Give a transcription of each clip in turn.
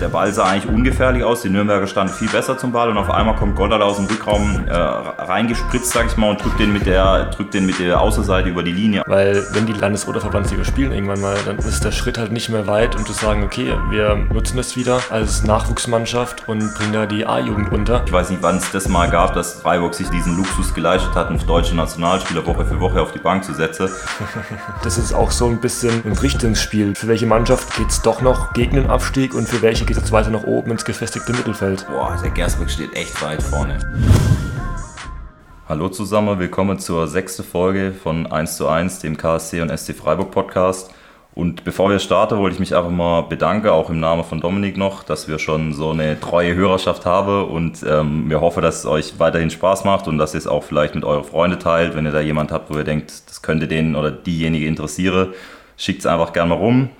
Der Ball sah eigentlich ungefährlich aus. Die Nürnberger standen viel besser zum Ball und auf einmal kommt Goddard aus dem Rückraum äh, reingespritzt, sag ich mal, und drückt den, mit der, drückt den mit der Außenseite über die Linie. Weil wenn die Landes- oder Verbandsliga spielen irgendwann mal, dann ist der Schritt halt nicht mehr weit, um zu sagen, okay, wir nutzen das wieder als Nachwuchsmannschaft und bringen da die A-Jugend runter. Ich weiß nicht, wann es das mal gab, dass Freiburg sich diesen Luxus geleistet hat, einen deutschen Nationalspieler Woche für Woche auf die Bank zu setzen. Das ist auch so ein bisschen ein Richtungsspiel. Für welche Mannschaft geht es doch noch gegen den Abstieg und für welche geht jetzt weiter nach oben ins gefestigte Mittelfeld? Boah, der Gersbeck steht echt weit vorne. Hallo zusammen, willkommen zur sechsten Folge von 1 zu 1, dem KSC und SC Freiburg Podcast. Und bevor wir starten, wollte ich mich einfach mal bedanken, auch im Namen von Dominik noch, dass wir schon so eine treue Hörerschaft haben und ähm, wir hoffen, dass es euch weiterhin Spaß macht und dass ihr es auch vielleicht mit euren Freunden teilt, wenn ihr da jemand habt, wo ihr denkt, das könnte den oder diejenige interessieren, schickt es einfach gerne mal rum.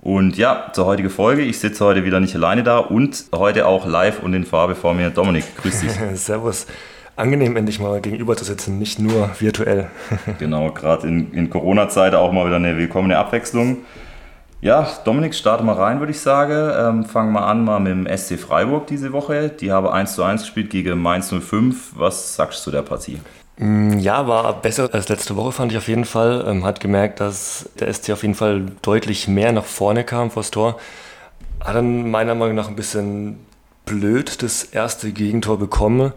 Und ja, zur heutigen Folge. Ich sitze heute wieder nicht alleine da und heute auch live und in Farbe vor mir. Dominik, grüß dich. Servus angenehm, endlich mal gegenüber zu sitzen, nicht nur virtuell. genau, gerade in, in Corona-Zeit auch mal wieder eine willkommene Abwechslung. Ja, Dominik, starte mal rein, würde ich sagen. Ähm, fangen wir an mal mit dem SC Freiburg diese Woche. Die haben 1 zu 1 gespielt gegen Mainz 05. Was sagst du zu der Partie? Mm, ja, war besser als letzte Woche, fand ich auf jeden Fall. Ähm, hat gemerkt, dass der SC auf jeden Fall deutlich mehr nach vorne kam vor das Tor. Hat dann meiner Meinung nach ein bisschen blöd das erste Gegentor bekommen.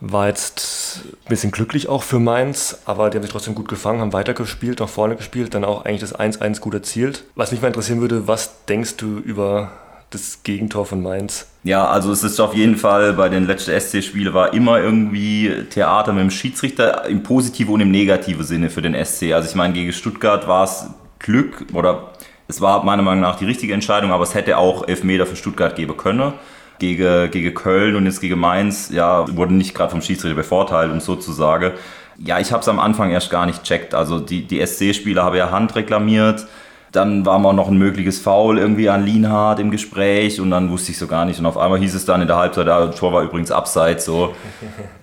War jetzt ein bisschen glücklich auch für Mainz, aber die haben sich trotzdem gut gefangen, haben weitergespielt, nach vorne gespielt, dann auch eigentlich das 1-1 gut erzielt. Was mich mal interessieren würde, was denkst du über das Gegentor von Mainz? Ja, also es ist auf jeden Fall bei den letzten SC-Spielen war immer irgendwie Theater mit dem Schiedsrichter im positiven und im negativen Sinne für den SC. Also ich meine, gegen Stuttgart war es Glück oder es war meiner Meinung nach die richtige Entscheidung, aber es hätte auch Elfmeter für Stuttgart geben können gegen, gegen Köln und jetzt gegen Mainz, ja, wurden nicht gerade vom Schiedsrichter bevorteilt, um sozusagen. Ja, ich habe es am Anfang erst gar nicht checkt. Also die, die SC-Spieler haben ja Hand reklamiert. Dann war mal noch ein mögliches Foul irgendwie an Lienhardt im Gespräch und dann wusste ich so gar nicht. Und auf einmal hieß es dann in der Halbzeit, das Tor war übrigens abseits. So.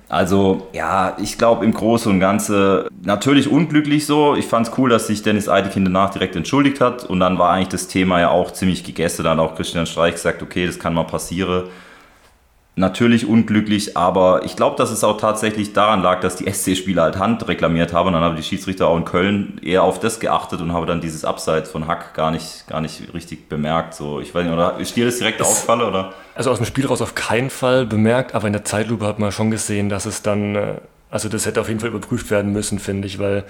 Also ja, ich glaube im Großen und Ganzen natürlich unglücklich so. Ich fand es cool, dass sich Dennis Eidekind danach direkt entschuldigt hat und dann war eigentlich das Thema ja auch ziemlich gegessen. Dann hat auch Christian Streich gesagt, okay, das kann mal passieren. Natürlich unglücklich, aber ich glaube, dass es auch tatsächlich daran lag, dass die SC-Spieler halt Hand reklamiert haben. Und dann haben die Schiedsrichter auch in Köln eher auf das geachtet und haben dann dieses Abseits von Hack gar nicht, gar nicht richtig bemerkt. So, ich weiß nicht, oder ist dir das direkt aufgefallen? Oder? Also aus dem Spiel raus auf keinen Fall bemerkt, aber in der Zeitlupe hat man schon gesehen, dass es dann, äh, also das hätte auf jeden Fall überprüft werden müssen, finde ich, weil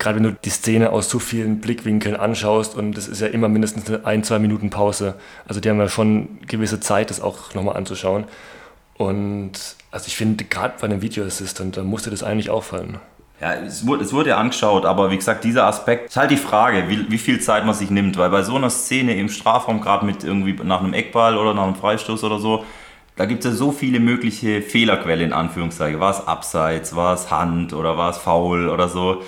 gerade wenn du die Szene aus so vielen Blickwinkeln anschaust und es ist ja immer mindestens ein, zwei Minuten Pause. Also die haben ja schon gewisse Zeit, das auch nochmal anzuschauen. Und also ich finde, gerade bei einem Video Assistant, da musste das eigentlich auffallen. Ja, es wurde, es wurde ja angeschaut, aber wie gesagt, dieser Aspekt ist halt die Frage, wie, wie viel Zeit man sich nimmt, weil bei so einer Szene im Strafraum, gerade mit irgendwie nach einem Eckball oder nach einem Freistoß oder so, da gibt es ja so viele mögliche Fehlerquellen in Anführungszeichen. War es Abseits, war es Hand oder war es Foul oder so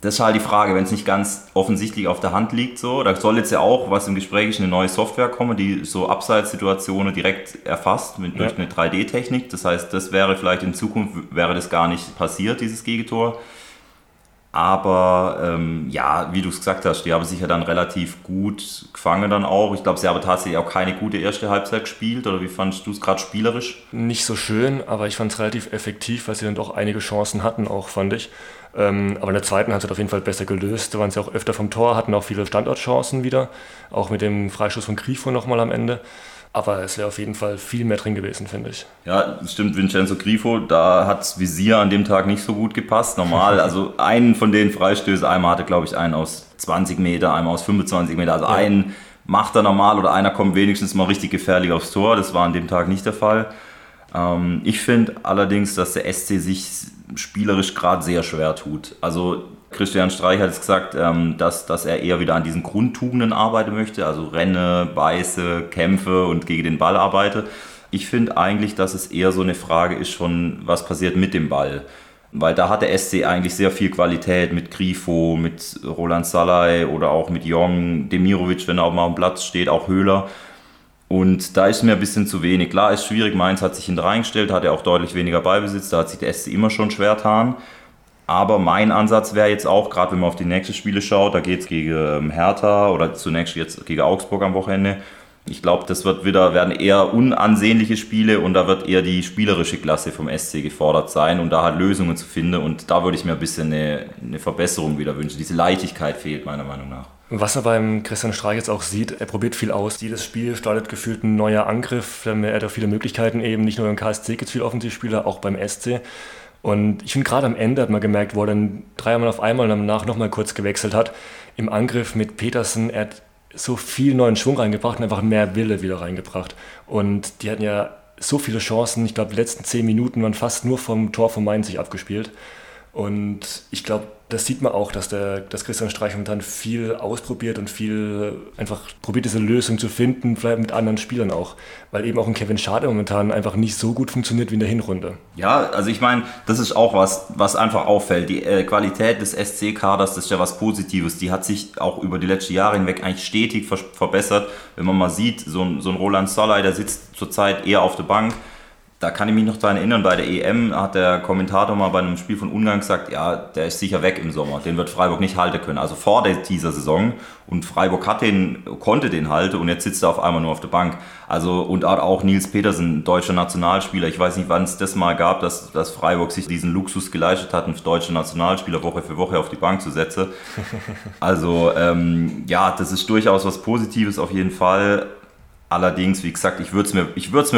das ist halt die Frage, wenn es nicht ganz offensichtlich auf der Hand liegt, so, da soll jetzt ja auch, was im Gespräch ist, eine neue Software kommen, die so Abseitssituationen direkt erfasst mit, ja. durch eine 3D-Technik. Das heißt, das wäre vielleicht in Zukunft, wäre das gar nicht passiert, dieses Gegentor. Aber ähm, ja, wie du es gesagt hast, die haben sich ja dann relativ gut gefangen dann auch. Ich glaube, sie haben tatsächlich auch keine gute erste Halbzeit gespielt. Oder wie fandest du es gerade spielerisch? Nicht so schön, aber ich fand es relativ effektiv, weil sie dann doch einige Chancen hatten, auch fand ich. Ähm, aber in der zweiten hat es auf jeden Fall besser gelöst. Da waren sie auch öfter vom Tor, hatten auch viele Standortchancen wieder. Auch mit dem Freischuss von Grifo nochmal am Ende. Aber es wäre auf jeden Fall viel mehr drin gewesen, finde ich. Ja, stimmt, Vincenzo Grifo, da hat Visier an dem Tag nicht so gut gepasst. Normal, also einen von den Freistößen, einmal hatte, glaube ich, einen aus 20 Meter, einmal aus 25 Meter. Also ja. einen macht er normal oder einer kommt wenigstens mal richtig gefährlich aufs Tor. Das war an dem Tag nicht der Fall. Ähm, ich finde allerdings, dass der SC sich spielerisch gerade sehr schwer tut. Also Christian Streich hat es gesagt, ähm, dass, dass er eher wieder an diesen Grundtugenden arbeiten möchte, also Renne, Beiße, Kämpfe und gegen den Ball arbeite. Ich finde eigentlich, dass es eher so eine Frage ist von, was passiert mit dem Ball. Weil da hat der SC eigentlich sehr viel Qualität mit Grifo, mit Roland Salai oder auch mit Jong, Demirovic, wenn er auch mal am Platz steht, auch Höhler. Und da ist mir ein bisschen zu wenig. Klar, ist schwierig. Mainz hat sich hinter reingestellt, hat ja auch deutlich weniger Beibesitz. Da hat sich der SC immer schon schwer getan. Aber mein Ansatz wäre jetzt auch, gerade wenn man auf die nächsten Spiele schaut, da geht es gegen ähm, Hertha oder zunächst jetzt gegen Augsburg am Wochenende. Ich glaube, das wird wieder, werden eher unansehnliche Spiele und da wird eher die spielerische Klasse vom SC gefordert sein und da halt Lösungen zu finden. Und da würde ich mir ein bisschen eine, eine Verbesserung wieder wünschen. Diese Leichtigkeit fehlt meiner Meinung nach. Was er beim Christian Streich jetzt auch sieht, er probiert viel aus. Jedes Spiel startet gefühlt ein neuer Angriff. Er hat auch viele Möglichkeiten eben. Nicht nur beim KSC gibt es viele Offensivspieler, auch beim SC. Und ich finde gerade am Ende hat man gemerkt, wo er dann dreimal auf einmal danach nochmal kurz gewechselt hat. Im Angriff mit Petersen, er hat so viel neuen Schwung reingebracht und einfach mehr Wille wieder reingebracht. Und die hatten ja so viele Chancen. Ich glaube, die letzten zehn Minuten waren fast nur vom Tor von Mainz sich abgespielt. Und ich glaube, das sieht man auch, dass, der, dass Christian Streich momentan viel ausprobiert und viel einfach probiert, diese Lösung zu finden, vielleicht mit anderen Spielern auch. Weil eben auch ein Kevin Schade momentan einfach nicht so gut funktioniert wie in der Hinrunde. Ja, also ich meine, das ist auch was, was einfach auffällt. Die äh, Qualität des SC-Kaders, das ist ja was Positives. Die hat sich auch über die letzten Jahre hinweg eigentlich stetig ver verbessert. Wenn man mal sieht, so ein, so ein Roland Soley, der sitzt zurzeit eher auf der Bank da kann ich mich noch daran erinnern, bei der EM hat der Kommentator mal bei einem Spiel von Ungarn gesagt, ja, der ist sicher weg im Sommer, den wird Freiburg nicht halten können. Also vor der, dieser Saison und Freiburg hat den, konnte den halten und jetzt sitzt er auf einmal nur auf der Bank. Also und auch Nils Petersen, deutscher Nationalspieler. Ich weiß nicht, wann es das mal gab, dass, dass Freiburg sich diesen Luxus geleistet hat, einen deutschen Nationalspieler Woche für Woche auf die Bank zu setzen. Also ähm, ja, das ist durchaus was Positives auf jeden Fall. Allerdings, wie gesagt, ich würde es mir,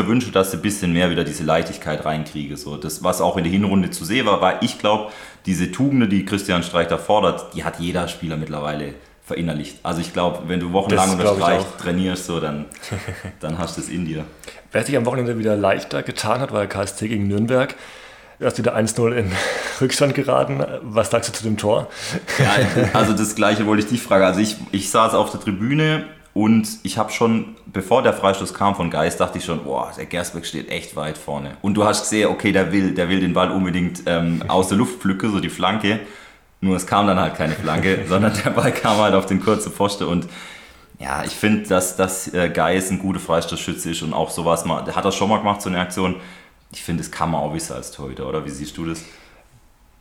mir wünschen, dass sie ein bisschen mehr wieder diese Leichtigkeit reinkriege. So, das, was auch in der Hinrunde zu sehen war, weil ich glaube, diese Tugende, die Christian Streich da fordert, die hat jeder Spieler mittlerweile verinnerlicht. Also ich glaube, wenn du wochenlang unter Streich trainierst, so, dann, dann hast du es in dir. Wer sich am Wochenende wieder leichter getan hat, war der KSC gegen Nürnberg. Du hast wieder 1-0 in Rückstand geraten. Was sagst du zu dem Tor? Ja, also das gleiche wollte ich dich fragen. Also ich, ich saß auf der Tribüne und ich habe schon, bevor der Freistoß kam von Geist, dachte ich schon, boah, der Gersbeck steht echt weit vorne. Und du hast gesehen, okay, der will, der will den Ball unbedingt ähm, aus der Luft pflücken, so die Flanke. Nur es kam dann halt keine Flanke, sondern der Ball kam halt auf den kurzen Pfosten und ja, ich finde, dass, dass äh, Geist ein guter Freistoßschütze ist und auch sowas mal, der hat das schon mal gemacht, so eine Aktion. Ich finde, das kann man auch wissen als Torhüter, oder? Wie siehst du das?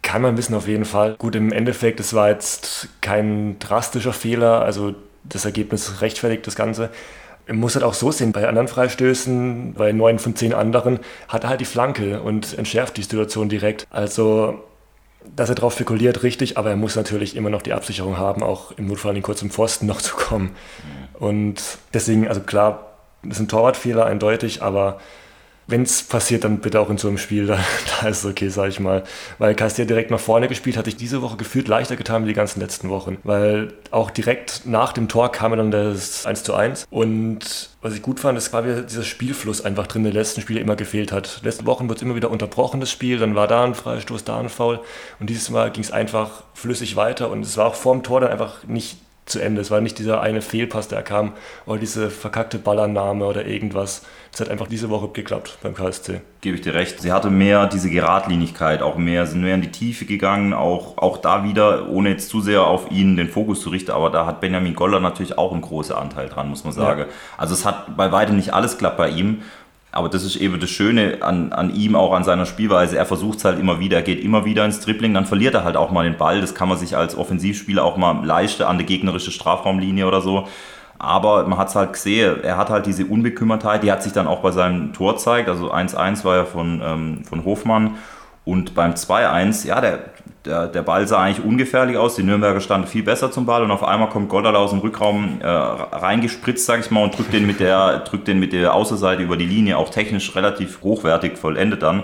Kann man wissen auf jeden Fall. Gut, im Endeffekt, es war jetzt kein drastischer Fehler. Also das Ergebnis rechtfertigt das Ganze. Man muss halt auch so sehen, bei anderen Freistößen, bei neun von zehn anderen, hat er halt die Flanke und entschärft die Situation direkt. Also, dass er darauf spekuliert, richtig, aber er muss natürlich immer noch die Absicherung haben, auch im Notfall in den kurzen Pfosten noch zu kommen. Und deswegen, also klar, das ist ein Torwartfehler eindeutig, aber wenn es passiert, dann bitte auch in so einem Spiel, da, da ist es okay, sag ich mal. Weil Castillo direkt nach vorne gespielt, hat sich diese Woche gefühlt leichter getan wie die ganzen letzten Wochen. Weil auch direkt nach dem Tor kam dann das 1 zu 1. Und was ich gut fand, ist wieder dieser Spielfluss einfach drin, der letzten Spiele immer gefehlt hat. Letzten Wochen wird es immer wieder unterbrochen, das Spiel, dann war da ein Freistoß, da ein Foul. Und dieses Mal ging es einfach flüssig weiter und es war auch vor dem Tor dann einfach nicht zu Ende. Es war nicht dieser eine Fehlpass, der kam, oder diese verkackte Ballannahme oder irgendwas. Es hat einfach diese Woche geklappt beim KSC. Gebe ich dir recht. Sie hatte mehr diese Geradlinigkeit, auch mehr, sind mehr in die Tiefe gegangen, auch, auch da wieder, ohne jetzt zu sehr auf ihn den Fokus zu richten, aber da hat Benjamin Goller natürlich auch einen großen Anteil dran, muss man sagen. Ja. Also es hat bei weitem nicht alles klappt bei ihm, aber das ist eben das Schöne an, an ihm, auch an seiner Spielweise. Er versucht es halt immer wieder, er geht immer wieder ins Dribbling, dann verliert er halt auch mal den Ball. Das kann man sich als Offensivspieler auch mal leisten an der gegnerischen Strafraumlinie oder so. Aber man hat es halt gesehen, er hat halt diese Unbekümmertheit, die hat sich dann auch bei seinem Tor gezeigt. Also 1-1 war ja von, ähm, von Hofmann. Und beim 2-1, ja, der, der, der Ball sah eigentlich ungefährlich aus. Die Nürnberger standen viel besser zum Ball und auf einmal kommt Goddard aus dem Rückraum äh, reingespritzt, sag ich mal, und drückt den, mit der, drückt den mit der Außenseite über die Linie, auch technisch relativ hochwertig vollendet dann.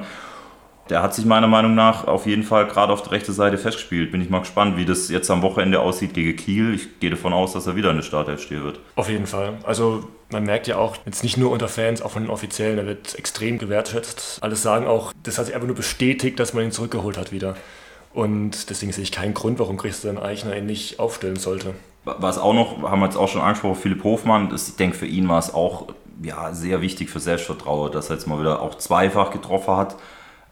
Der hat sich meiner Meinung nach auf jeden Fall gerade auf der rechten Seite festgespielt. Bin ich mal gespannt, wie das jetzt am Wochenende aussieht gegen Kiel. Ich gehe davon aus, dass er wieder in der Startelf stehen wird. Auf jeden Fall. Also man merkt ja auch, jetzt nicht nur unter Fans, auch von den Offiziellen, er wird extrem gewertschätzt. Alles sagen auch, das hat sich einfach nur bestätigt, dass man ihn zurückgeholt hat wieder. Und deswegen sehe ich keinen Grund, warum Christian Eichner ihn nicht aufstellen sollte. Was auch noch, haben wir jetzt auch schon angesprochen, Philipp Hofmann, das, ich denke für ihn war es auch ja, sehr wichtig für Selbstvertrauen, dass er jetzt mal wieder auch zweifach getroffen hat.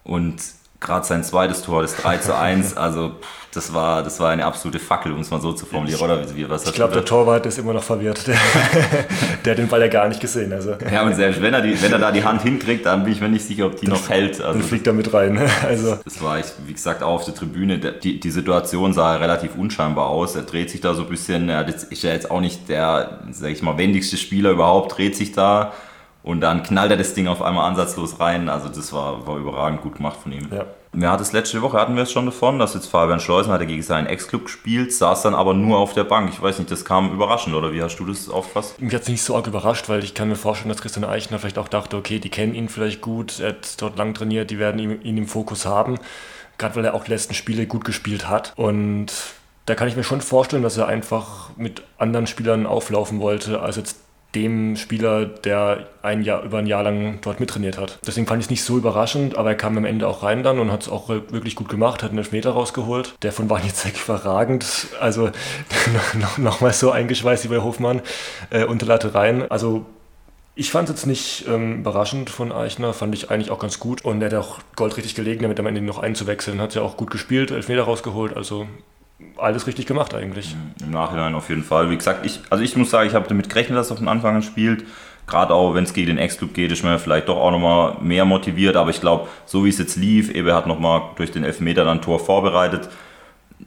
Und gerade sein zweites Tor, das 3 zu 1, also das war, das war eine absolute Fackel, um es mal so zu formulieren, oder? Wie, was ich glaube, der Torwart ist immer noch verwirrt. Der, der, hat den Ball ja gar nicht gesehen. Also. Ja, und selbst wenn er, die, wenn er da die Hand hinkriegt, dann bin ich mir nicht sicher, ob die noch hält. Also, dann fliegt er mit rein. Also. Das war, ich, wie gesagt, auch auf der Tribüne. Die, die Situation sah relativ unscheinbar aus. Er dreht sich da so ein bisschen, er ist ja jetzt auch nicht der, sag ich mal, wendigste Spieler überhaupt, dreht sich da und dann knallt er das Ding auf einmal ansatzlos rein. Also das war, war überragend gut gemacht von ihm. Ja. Ja, das letzte Woche hatten wir es schon davon, dass jetzt Fabian Schleusen hatte gegen seinen Ex-Club gespielt, saß dann aber nur auf der Bank. Ich weiß nicht, das kam überraschend oder wie hast du das aufgefasst? Mich hat es nicht so arg überrascht, weil ich kann mir vorstellen, dass Christian Eichner vielleicht auch dachte, okay, die kennen ihn vielleicht gut, er hat dort lang trainiert, die werden ihn, ihn im Fokus haben, gerade weil er auch die letzten Spiele gut gespielt hat und da kann ich mir schon vorstellen, dass er einfach mit anderen Spielern auflaufen wollte, als jetzt dem Spieler, der ein Jahr, über ein Jahr lang dort mittrainiert hat. Deswegen fand ich es nicht so überraschend, aber er kam am Ende auch rein dann und hat es auch wirklich gut gemacht, hat einen Elfmeter rausgeholt. Der von Wanizek überragend, also noch, noch mal so eingeschweißt wie bei Hofmann, äh, unter Latte rein. Also ich fand es jetzt nicht ähm, überraschend von Eichner, fand ich eigentlich auch ganz gut. Und er hat auch goldrichtig gelegen, damit am Ende noch einzuwechseln. Hat ja auch gut gespielt, Elfmeter rausgeholt. Also alles richtig gemacht eigentlich. Im Nachhinein auf jeden Fall. Wie gesagt, ich, also ich muss sagen, ich habe damit gerechnet, dass er von Anfang an spielt. Gerade auch, wenn es gegen den Ex-Club geht, ist man vielleicht doch auch nochmal mehr motiviert. Aber ich glaube, so wie es jetzt lief, Ebe hat nochmal durch den Elfmeter dann Tor vorbereitet.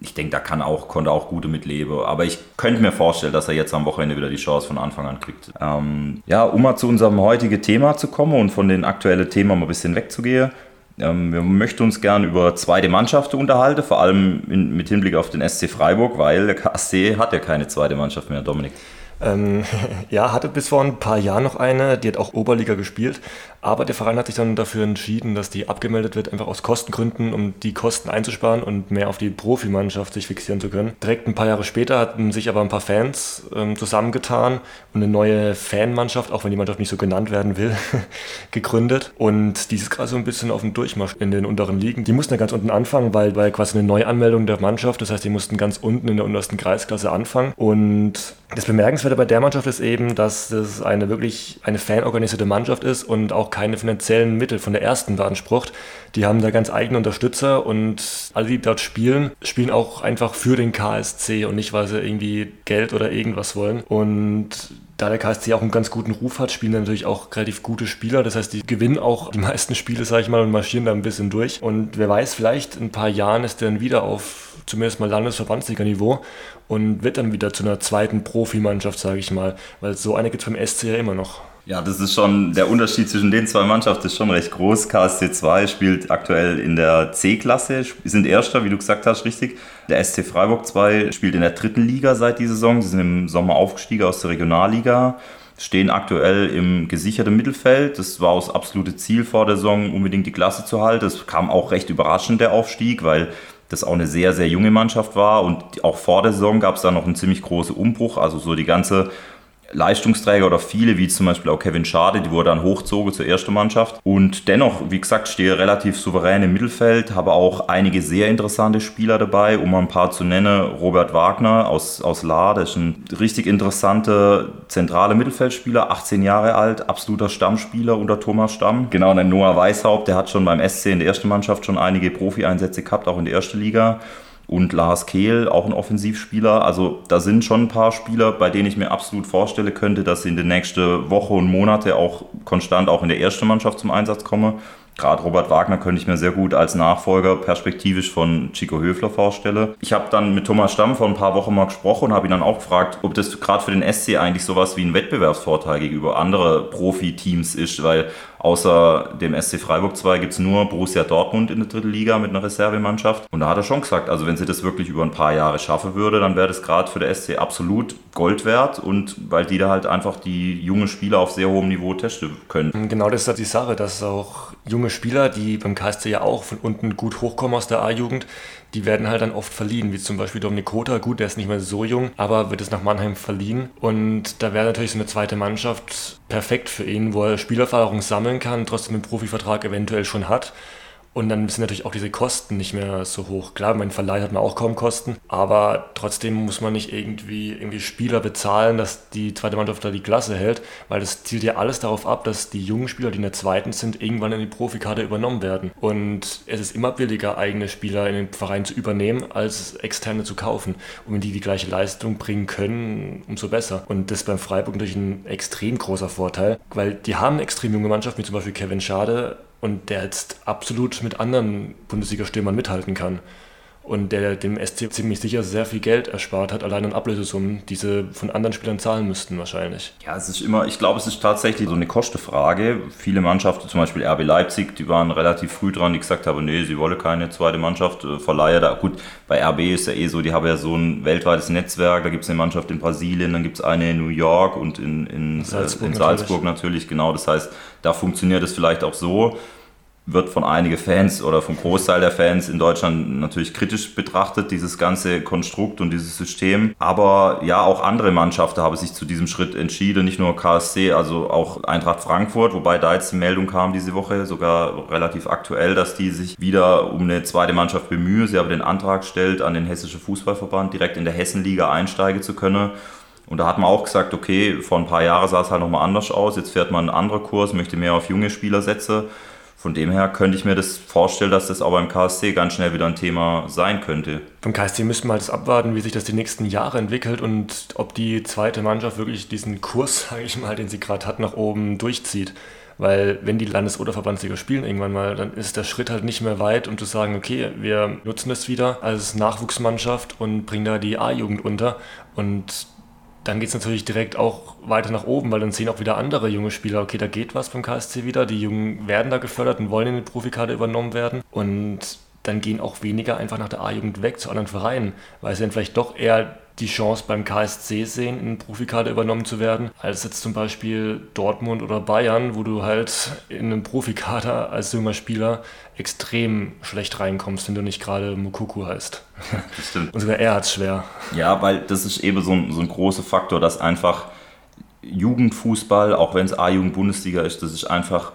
Ich denke, da kann auch, konnte auch gute mitleben. Aber ich könnte mir vorstellen, dass er jetzt am Wochenende wieder die Chance von Anfang an kriegt. Ähm, ja, um mal zu unserem heutigen Thema zu kommen und von den aktuellen Themen mal ein bisschen wegzugehen. Ähm, wir möchten uns gerne über zweite Mannschaften unterhalten, vor allem in, mit Hinblick auf den SC Freiburg, weil der KSC hat ja keine zweite Mannschaft mehr, Dominik. Ähm, ja, hatte bis vor ein paar Jahren noch eine, die hat auch Oberliga gespielt, aber der Verein hat sich dann dafür entschieden, dass die abgemeldet wird, einfach aus Kostengründen, um die Kosten einzusparen und mehr auf die Profimannschaft sich fixieren zu können. Direkt ein paar Jahre später hatten sich aber ein paar Fans ähm, zusammengetan und eine neue Fanmannschaft, auch wenn die Mannschaft nicht so genannt werden will, gegründet. Und die ist gerade so ein bisschen auf dem Durchmarsch in den unteren Ligen. Die mussten ja ganz unten anfangen, weil, weil quasi eine Neuanmeldung der Mannschaft, das heißt, die mussten ganz unten in der untersten Kreisklasse anfangen. Und das Bemerkenswerte bei der Mannschaft ist eben, dass es eine wirklich eine fanorganisierte Mannschaft ist und auch keine finanziellen Mittel von der ersten beansprucht. Die haben da ganz eigene Unterstützer und alle, die dort spielen, spielen auch einfach für den KSC und nicht, weil sie irgendwie Geld oder irgendwas wollen. Und da der KSC auch einen ganz guten Ruf hat, spielen natürlich auch relativ gute Spieler. Das heißt, die gewinnen auch die meisten Spiele, sage ich mal, und marschieren da ein bisschen durch. Und wer weiß, vielleicht in ein paar Jahren ist der dann wieder auf zumindest mal Landesverbandsliga-Niveau und wird dann wieder zu einer zweiten Profimannschaft, sage ich mal. Weil so eine gibt es beim SC ja immer noch. Ja, das ist schon, der Unterschied zwischen den zwei Mannschaften ist schon recht groß. KSC 2 spielt aktuell in der C-Klasse, sind Erster, wie du gesagt hast, richtig. Der SC Freiburg 2 spielt in der dritten Liga seit dieser Saison. Sie sind im Sommer aufgestiegen aus der Regionalliga, stehen aktuell im gesicherten Mittelfeld. Das war das absolute Ziel vor der Saison, unbedingt die Klasse zu halten. Das kam auch recht überraschend, der Aufstieg, weil das auch eine sehr, sehr junge Mannschaft war und auch vor der Saison gab es da noch einen ziemlich großen Umbruch. Also so die ganze Leistungsträger oder viele, wie zum Beispiel auch Kevin Schade, die wurde dann hochzogen zur ersten Mannschaft. Und dennoch, wie gesagt, stehe relativ souverän im Mittelfeld, habe auch einige sehr interessante Spieler dabei, um mal ein paar zu nennen. Robert Wagner aus, aus La, der ist ein richtig interessanter zentraler Mittelfeldspieler, 18 Jahre alt, absoluter Stammspieler unter Thomas Stamm. Genau, und dann Noah Weishaupt, der hat schon beim SC in der ersten Mannschaft schon einige Profi-Einsätze gehabt, auch in der ersten Liga und Lars Kehl, auch ein Offensivspieler. Also da sind schon ein paar Spieler, bei denen ich mir absolut vorstellen könnte, dass sie in den nächsten Wochen und Monate auch konstant auch in der ersten Mannschaft zum Einsatz kommen. Gerade Robert Wagner könnte ich mir sehr gut als Nachfolger perspektivisch von Chico Höfler vorstellen. Ich habe dann mit Thomas Stamm vor ein paar Wochen mal gesprochen und habe ihn dann auch gefragt, ob das gerade für den SC eigentlich sowas wie ein Wettbewerbsvorteil gegenüber anderen Profiteams ist, weil Außer dem SC Freiburg 2 gibt es nur Borussia Dortmund in der dritten Liga mit einer Reservemannschaft. Und da hat er schon gesagt, also wenn sie das wirklich über ein paar Jahre schaffen würde, dann wäre das gerade für der SC absolut Gold wert und weil die da halt einfach die jungen Spieler auf sehr hohem Niveau testen können. Genau das ist halt die Sache, dass auch junge Spieler, die beim KSC ja auch von unten gut hochkommen aus der A-Jugend, die werden halt dann oft verliehen, wie zum Beispiel Dominik Kota. Gut, der ist nicht mehr so jung, aber wird es nach Mannheim verliehen. Und da wäre natürlich so eine zweite Mannschaft perfekt für ihn, wo er Spielerfahrung sammeln kann, trotzdem einen Profivertrag eventuell schon hat Und dann sind natürlich auch diese Kosten nicht mehr so hoch. Klar, mein Verleih hat man auch kaum Kosten, aber trotzdem muss man nicht irgendwie, irgendwie Spieler bezahlen, dass die zweite Mannschaft da die Klasse hält, weil das zielt ja alles darauf ab, dass die jungen Spieler, die in der zweiten sind, irgendwann in die Profikarte übernommen werden. Und es ist immer billiger, eigene Spieler in den Verein zu übernehmen, als externe zu kaufen. Und wenn die die gleiche Leistung bringen können, umso besser. Und das ist beim Freiburg natürlich ein extrem großer Vorteil, weil die haben eine extrem junge Mannschaft, wie zum Beispiel Kevin Schade, und der jetzt absolut mit anderen Bundesliga-Stürmern mithalten kann und der dem SC ziemlich sicher sehr viel Geld erspart hat, allein an Ablösesummen, die sie von anderen Spielern zahlen müssten wahrscheinlich. Ja, es ist immer, ich glaube, es ist tatsächlich so eine Kostenfrage. Viele Mannschaften, zum Beispiel RB Leipzig, die waren relativ früh dran, die gesagt haben, nee, sie wollen keine zweite Mannschaft, äh, verleihe da. Gut, bei RB ist ja eh so, die haben ja so ein weltweites Netzwerk, da gibt es eine Mannschaft in Brasilien, dann gibt es eine in New York und in, in Salzburg, äh, in Salzburg natürlich. natürlich, genau. Das heißt, da funktioniert es vielleicht auch so wird von einigen Fans oder vom Großteil der Fans in Deutschland natürlich kritisch betrachtet, dieses ganze Konstrukt und dieses System. Aber ja, auch andere Mannschaften haben sich zu diesem Schritt entschieden, nicht nur KSC, also auch Eintracht Frankfurt, wobei da jetzt die Meldung kam diese Woche, sogar relativ aktuell, dass die sich wieder um eine zweite Mannschaft bemühen. Sie haben den Antrag gestellt an den Hessischen Fußballverband, direkt in der Hessenliga einsteigen zu können. Und da hat man auch gesagt, okay, vor ein paar Jahren sah es halt nochmal anders aus. Jetzt fährt man einen anderen Kurs, möchte mehr auf junge Spieler setzen. Von dem her könnte ich mir das vorstellen, dass das auch beim KSC ganz schnell wieder ein Thema sein könnte. Beim KSC müssten wir halt abwarten, wie sich das die nächsten Jahre entwickelt und ob die zweite Mannschaft wirklich diesen Kurs, sage ich mal, den sie gerade hat, nach oben durchzieht. Weil wenn die Landes- oder Verbandsliga spielen irgendwann mal, dann ist der Schritt halt nicht mehr weit, um zu sagen, okay, wir nutzen das wieder als Nachwuchsmannschaft und bringen da die A-Jugend unter. Und dann geht es natürlich direkt auch weiter nach oben, weil dann sehen auch wieder andere junge Spieler, okay, da geht was beim KSC wieder. Die Jungen werden da gefördert und wollen in die Profikarte übernommen werden. Und dann gehen auch weniger einfach nach der A-Jugend weg zu anderen Vereinen, weil sie dann vielleicht doch eher die Chance beim KSC sehen, in Profikader übernommen zu werden, als jetzt zum Beispiel Dortmund oder Bayern, wo du halt in einem Profikader als junger Spieler extrem schlecht reinkommst, wenn du nicht gerade Mukuku heißt. Das stimmt. Und sogar er hat es schwer. Ja, weil das ist eben so ein, so ein großer Faktor, dass einfach Jugendfußball, auch wenn es A-Jugend-Bundesliga ist, das ist einfach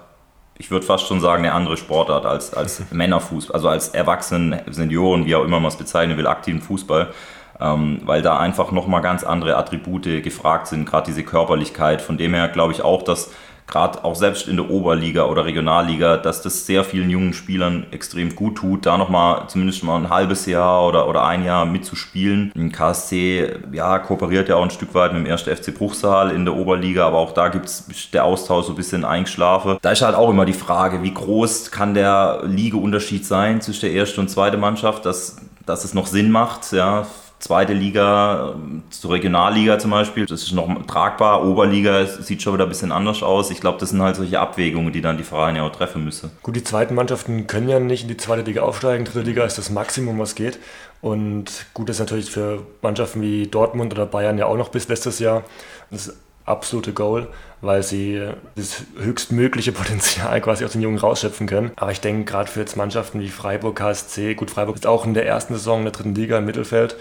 ich würde fast schon sagen, eine andere Sportart als, als Männerfußball, also als Erwachsenen, Senioren, wie auch immer man es bezeichnen will, aktiven Fußball ähm, weil da einfach nochmal ganz andere Attribute gefragt sind, gerade diese Körperlichkeit. Von dem her glaube ich auch, dass gerade auch selbst in der Oberliga oder Regionalliga, dass das sehr vielen jungen Spielern extrem gut tut, da nochmal zumindest mal ein halbes Jahr oder, oder ein Jahr mitzuspielen. Im KSC ja, kooperiert ja auch ein Stück weit mit dem 1. FC Bruchsal in der Oberliga, aber auch da gibt es der Austausch so ein bisschen eingeschlafen. Da ist halt auch immer die Frage, wie groß kann der Ligeunterschied sein zwischen der ersten und zweiten Mannschaft, dass, dass es noch Sinn macht, ja, zweite Liga zur Regionalliga zum Beispiel, das ist noch tragbar. Oberliga sieht schon wieder ein bisschen anders aus. Ich glaube, das sind halt solche Abwägungen, die dann die Vereine auch treffen müssen. Gut, die zweiten Mannschaften können ja nicht in die zweite Liga aufsteigen. Dritte Liga ist das Maximum, was geht. Und gut ist natürlich für Mannschaften wie Dortmund oder Bayern ja auch noch bis letztes Jahr. Das absolute Goal, weil sie das höchstmögliche Potenzial quasi aus den Jungen rausschöpfen können. Aber ich denke, gerade für jetzt Mannschaften wie Freiburg, KSC, gut, Freiburg ist auch in der ersten Saison in der dritten Liga im Mittelfeld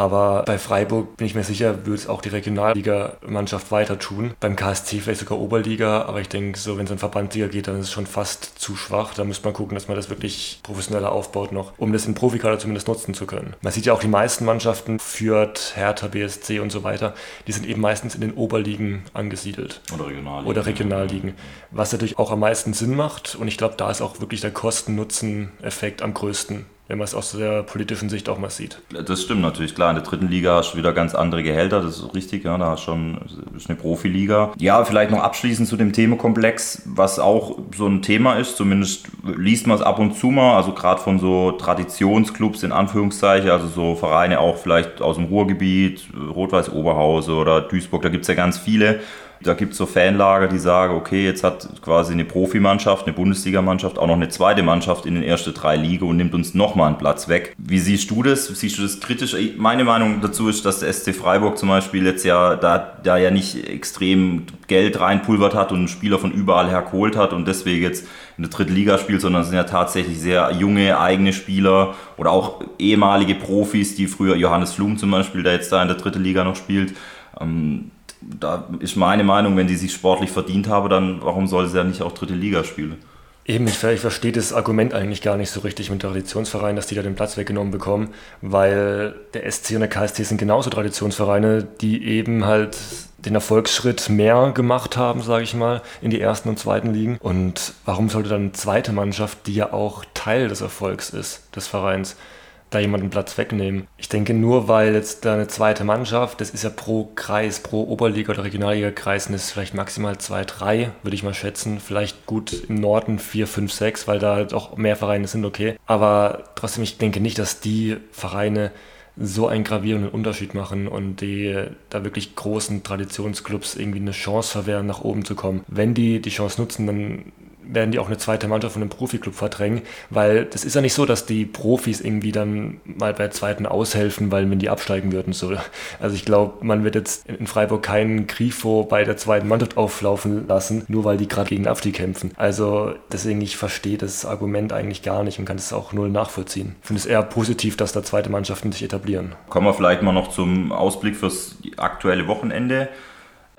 aber bei Freiburg bin ich mir sicher, würde es auch die Regionalliga-Mannschaft weiter tun. Beim KSC vielleicht sogar Oberliga, aber ich denke, so wenn es in Verbandsliga geht, dann ist es schon fast zu schwach. Da müsste man gucken, dass man das wirklich professioneller aufbaut noch, um das im Profikader zumindest nutzen zu können. Man sieht ja auch die meisten Mannschaften, Fürth, Hertha, BSC und so weiter, die sind eben meistens in den Oberligen angesiedelt. Oder Regionalligen. Oder Regionalligen. Was natürlich auch am meisten Sinn macht und ich glaube, da ist auch wirklich der Kosten-Nutzen-Effekt am größten wenn man es aus der politischen Sicht auch mal sieht. Das stimmt natürlich, klar. In der dritten Liga hast du wieder ganz andere Gehälter, das ist richtig, ja, da hast schon ist eine Profiliga. Ja, vielleicht noch abschließend zu dem Themenkomplex, was auch so ein Thema ist, zumindest liest man es ab und zu mal, also gerade von so Traditionsclubs in Anführungszeichen, also so Vereine auch vielleicht aus dem Ruhrgebiet, Rot-Weiß Oberhause oder Duisburg, da gibt es ja ganz viele da gibt es so Fanlager, die sagen, okay, jetzt hat quasi eine Profimannschaft, eine Bundesligamannschaft auch noch eine zweite Mannschaft in den ersten drei Ligen und nimmt uns nochmal einen Platz weg. Wie siehst du das? Siehst du das kritisch? Meine Meinung dazu ist, dass der SC Freiburg zum Beispiel jetzt ja da, da ja nicht extrem Geld reinpulvert hat und Spieler von überall her geholt hat und deswegen jetzt in der dritten Liga spielt, sondern es sind ja tatsächlich sehr junge eigene Spieler oder auch ehemalige Profis, die früher Johannes Flum zum Beispiel, der jetzt da in der dritten Liga noch spielt. Ähm, da ist meine Meinung, wenn die sich sportlich verdient haben, dann warum soll sie ja nicht auch dritte Liga spielen? Eben, ich, ich verstehe das Argument eigentlich gar nicht so richtig mit Traditionsvereinen, dass die da den Platz weggenommen bekommen, weil der SC und der KSC sind genauso Traditionsvereine, die eben halt den Erfolgsschritt mehr gemacht haben, sage ich mal, in die ersten und zweiten Ligen. Und warum sollte dann eine zweite Mannschaft, die ja auch Teil des Erfolgs ist, des Vereins, da jemanden Platz wegnehmen. Ich denke nur, weil jetzt da eine zweite Mannschaft, das ist ja pro Kreis, pro Oberliga- oder Regionalliga-Kreis, es vielleicht maximal zwei, drei, würde ich mal schätzen. Vielleicht gut im Norden vier, fünf, sechs, weil da halt auch mehr Vereine sind, okay. Aber trotzdem, ich denke nicht, dass die Vereine so einen gravierenden Unterschied machen und die da wirklich großen Traditionsclubs irgendwie eine Chance verwehren, nach oben zu kommen. Wenn die die Chance nutzen, dann werden die auch eine zweite Mannschaft von einem Profiklub verdrängen, weil das ist ja nicht so, dass die Profis irgendwie dann mal bei zweiten aushelfen, weil wenn die absteigen würden. So. Also ich glaube, man wird jetzt in Freiburg keinen Grifo bei der zweiten Mannschaft auflaufen lassen, nur weil die gerade gegen den Abstieg kämpfen. Also deswegen, ich verstehe das Argument eigentlich gar nicht und kann es auch null nachvollziehen. Ich finde es eher positiv, dass da zweite Mannschaften sich etablieren. Kommen wir vielleicht mal noch zum Ausblick fürs aktuelle Wochenende.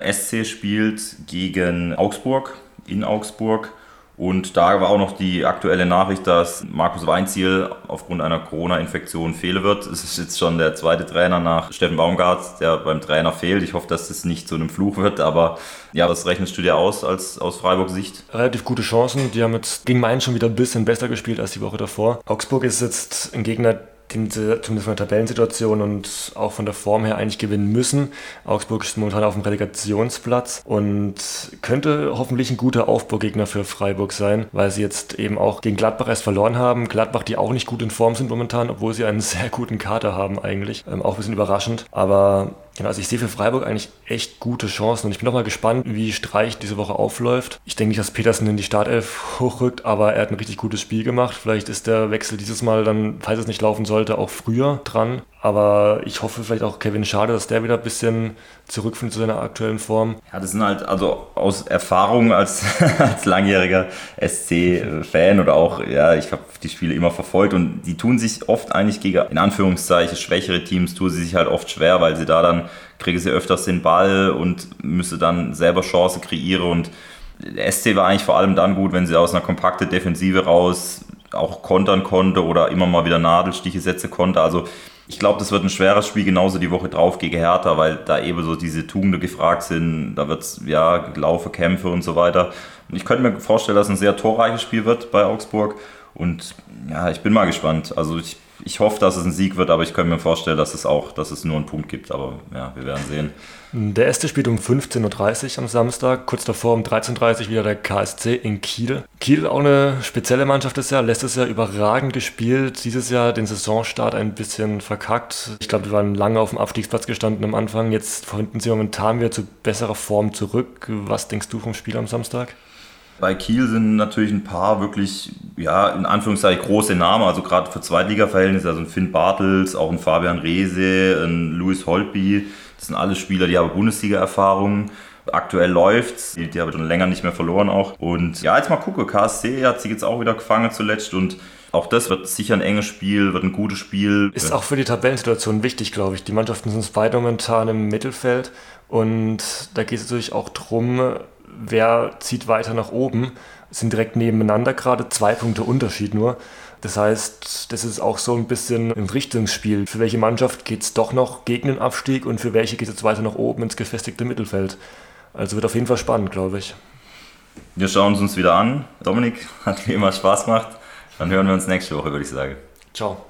SC spielt gegen Augsburg in Augsburg. Und da war auch noch die aktuelle Nachricht, dass Markus Weinziel aufgrund einer Corona-Infektion fehlen wird. Es ist jetzt schon der zweite Trainer nach Steffen Baumgart, der beim Trainer fehlt. Ich hoffe, dass das nicht zu einem Fluch wird, aber ja, was rechnest du dir aus als aus Freiburgs Sicht? Relativ gute Chancen. Die haben jetzt gegen Mainz schon wieder ein bisschen besser gespielt als die Woche davor. Augsburg ist jetzt ein Gegner, zumindest von der Tabellensituation und auch von der Form her eigentlich gewinnen müssen. Augsburg ist momentan auf dem Relegationsplatz und könnte hoffentlich ein guter Aufbaugegner für Freiburg sein, weil sie jetzt eben auch gegen Gladbach erst verloren haben. Gladbach, die auch nicht gut in Form sind momentan, obwohl sie einen sehr guten Kater haben eigentlich. Ähm, auch ein bisschen überraschend. Aber Genau, also ich sehe für Freiburg eigentlich echt gute Chancen und ich bin auch mal gespannt, wie Streich diese Woche aufläuft. Ich denke nicht, dass Petersen in die Startelf hochrückt, aber er hat ein richtig gutes Spiel gemacht. Vielleicht ist der Wechsel dieses Mal dann, falls es nicht laufen sollte, auch früher dran. Aber ich hoffe vielleicht auch Kevin Schade, dass der wieder ein bisschen zurückfindet zu seiner aktuellen Form. Ja, das sind halt also aus Erfahrung als, als langjähriger SC-Fan oder auch, ja, ich habe die Spiele immer verfolgt und die tun sich oft eigentlich gegen, in Anführungszeichen, schwächere Teams, tun sie sich halt oft schwer, weil sie da dann, kriegen sie öfters den Ball und müssen dann selber Chance kreieren und der SC war eigentlich vor allem dann gut, wenn sie aus einer kompakten Defensive raus auch kontern konnte oder immer mal wieder Nadelstiche setzen konnte. Also ich glaube, das wird ein schweres Spiel, genauso die Woche drauf gegen Hertha, weil da eben so diese Tugenden gefragt sind. Da wird es ja Laufe, Kämpfe und so weiter. Und ich könnte mir vorstellen, dass es ein sehr torreiches Spiel wird bei Augsburg. Und ja, ich bin mal gespannt. Also ich ich hoffe, dass es ein Sieg wird, aber ich könnte mir vorstellen, dass es auch, dass es nur einen Punkt gibt. Aber ja, wir werden sehen. Der erste spielt um 15.30 Uhr am Samstag, kurz davor um 13.30 Uhr wieder der KSC in Kiel. Kiel auch eine spezielle Mannschaft ist ja, letztes Jahr überragend gespielt, dieses Jahr den Saisonstart ein bisschen verkackt. Ich glaube, die waren lange auf dem Abstiegsplatz gestanden am Anfang, jetzt finden sie momentan wieder zu besserer Form zurück. Was denkst du vom Spiel am Samstag? Bei Kiel sind natürlich ein paar wirklich, ja, in Anführungszeichen große Namen, also gerade für Zweitliga-Verhältnisse, also ein Finn Bartels, auch ein Fabian Reese, ein Louis Holtby, das sind alles Spieler, die haben Bundesliga-Erfahrung. Aktuell läuft's, die, die haben schon länger nicht mehr verloren auch. Und ja, jetzt mal gucken, KSC hat sich jetzt auch wieder gefangen zuletzt und auch das wird sicher ein enges Spiel, wird ein gutes Spiel. Ist auch für die Tabellensituation wichtig, glaube ich. Die Mannschaften sind beide momentan im Mittelfeld und da geht es natürlich auch darum, wer zieht weiter nach oben, sind direkt nebeneinander gerade, zwei Punkte Unterschied nur. Das heißt, das ist auch so ein bisschen ein Richtungsspiel. Für welche Mannschaft geht es doch noch gegen den Abstieg und für welche geht es jetzt weiter nach oben ins gefestigte Mittelfeld? Also wird auf jeden Fall spannend, glaube ich. Wir schauen es uns wieder an. Dominik, hat wie immer Spaß gemacht. Dann hören wir uns nächste Woche, würde ich sagen. Ciao.